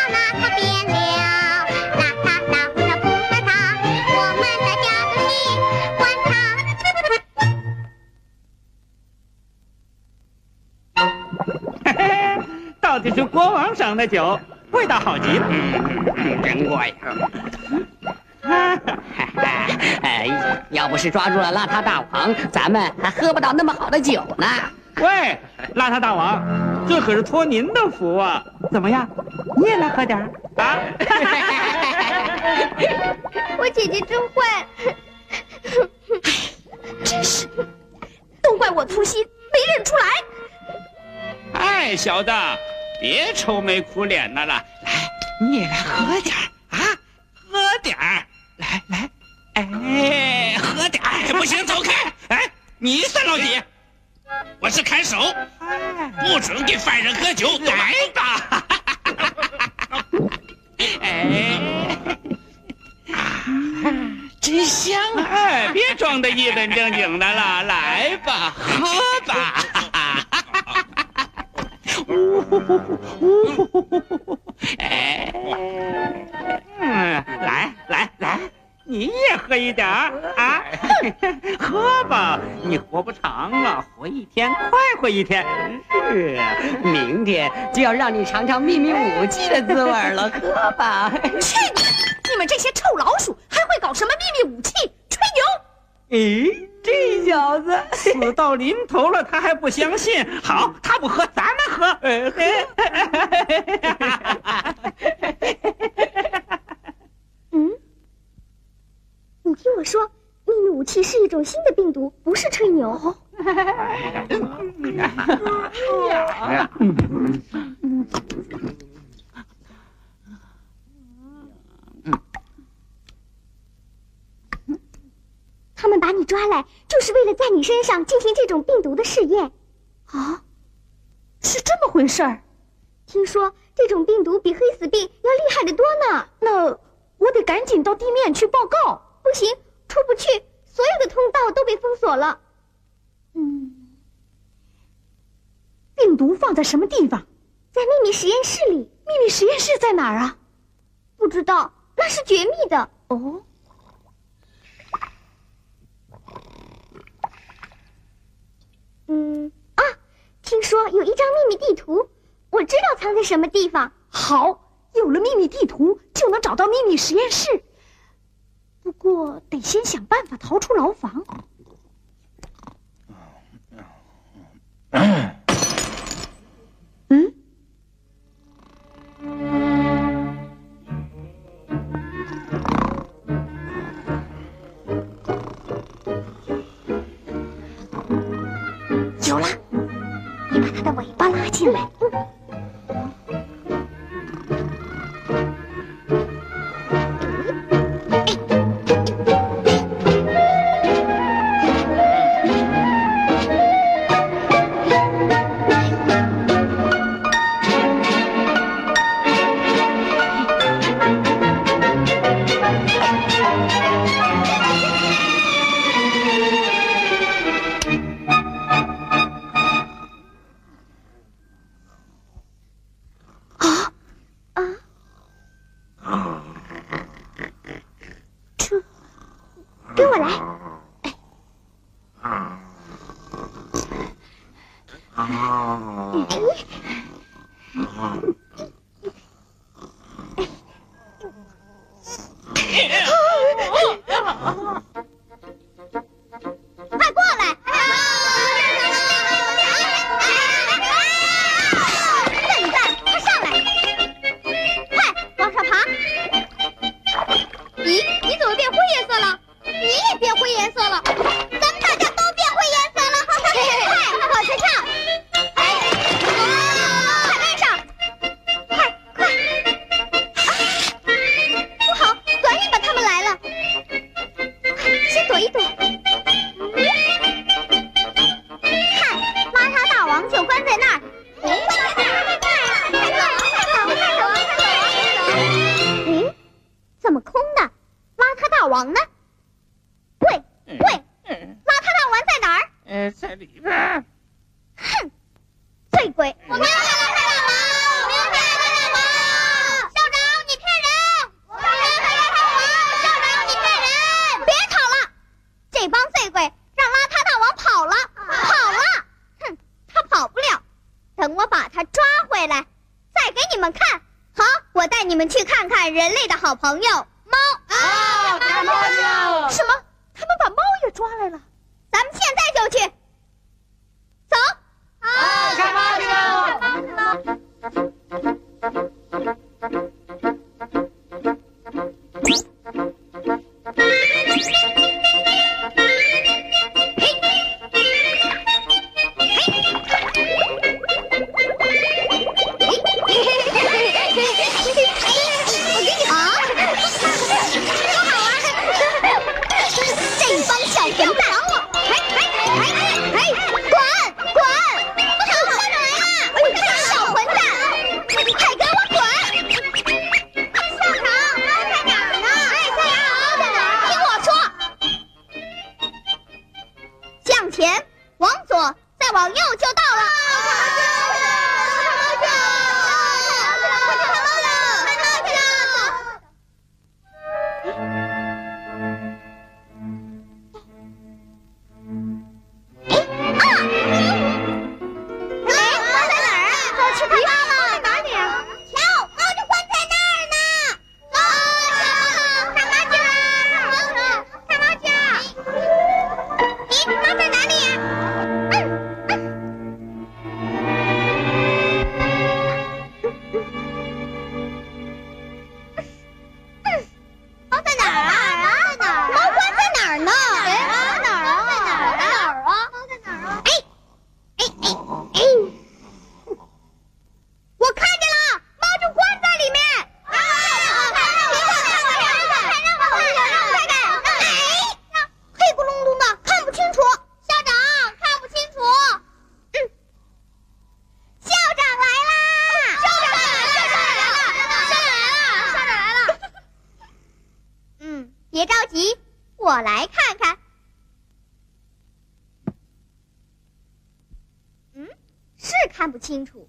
底是国王赏的酒，味道好极了。嗯，真怪。哎，要不是抓住了邋遢大王，咱们还喝不到那么好的酒呢。喂，邋遢大王，这可是托您的福啊！怎么样，你也来喝点儿啊？我姐姐真坏，真是，都怪我粗心，没认出来。哎，小子，别愁眉苦脸的了，来，你也来喝点儿啊，喝点儿，来来，哎，喝点儿，不行，走开！哎，你三老几？我是看守，不准给犯人喝酒。来吧，哎，真香啊！哎，别装的一本正经的了，来吧，喝吧。哎，嗯，来来来，你也喝一点啊！喝吧，你活不长了，活一天快活一天。是啊，明天就要让你尝尝秘密武器的滋味了，喝吧。去你！你们这些臭老鼠，还会搞什么秘密武器？吹牛！咦，这小子死到临头了，他还不相信。好，他不喝，咱们喝。呃 嗯，你听我说，秘密武器是一种新的病毒，不是吹牛。他们把你抓来，就是为了在你身上进行这种病毒的试验。啊，是这么回事儿。听说这种病毒比黑死病要厉害的多呢。那我得赶紧到地面去报告。不行，出不去，所有的通道都被封锁了。嗯，病毒放在什么地方？在秘密实验室里，秘密实验室在哪儿啊？不知道，那是绝密的。哦，嗯啊，听说有一张秘密地图，我知道藏在什么地方。好，有了秘密地图，就能找到秘密实验室。不过得先想办法逃出牢房。去买。王呢？喂喂，邋遢大王在哪儿？在里边。哼，醉鬼！我们要邋遢大王！我们要邋遢大王！校长，你骗人！我们要邋遢大王！校长，你骗人！别吵了，这帮醉鬼让邋遢大王跑了，跑了！哼，他跑不了，等我把他抓回来，再给你们看好。我带你们去看看人类的好朋友。什么？他们把猫也抓来了。咱们现在就去。往右就到了。清楚。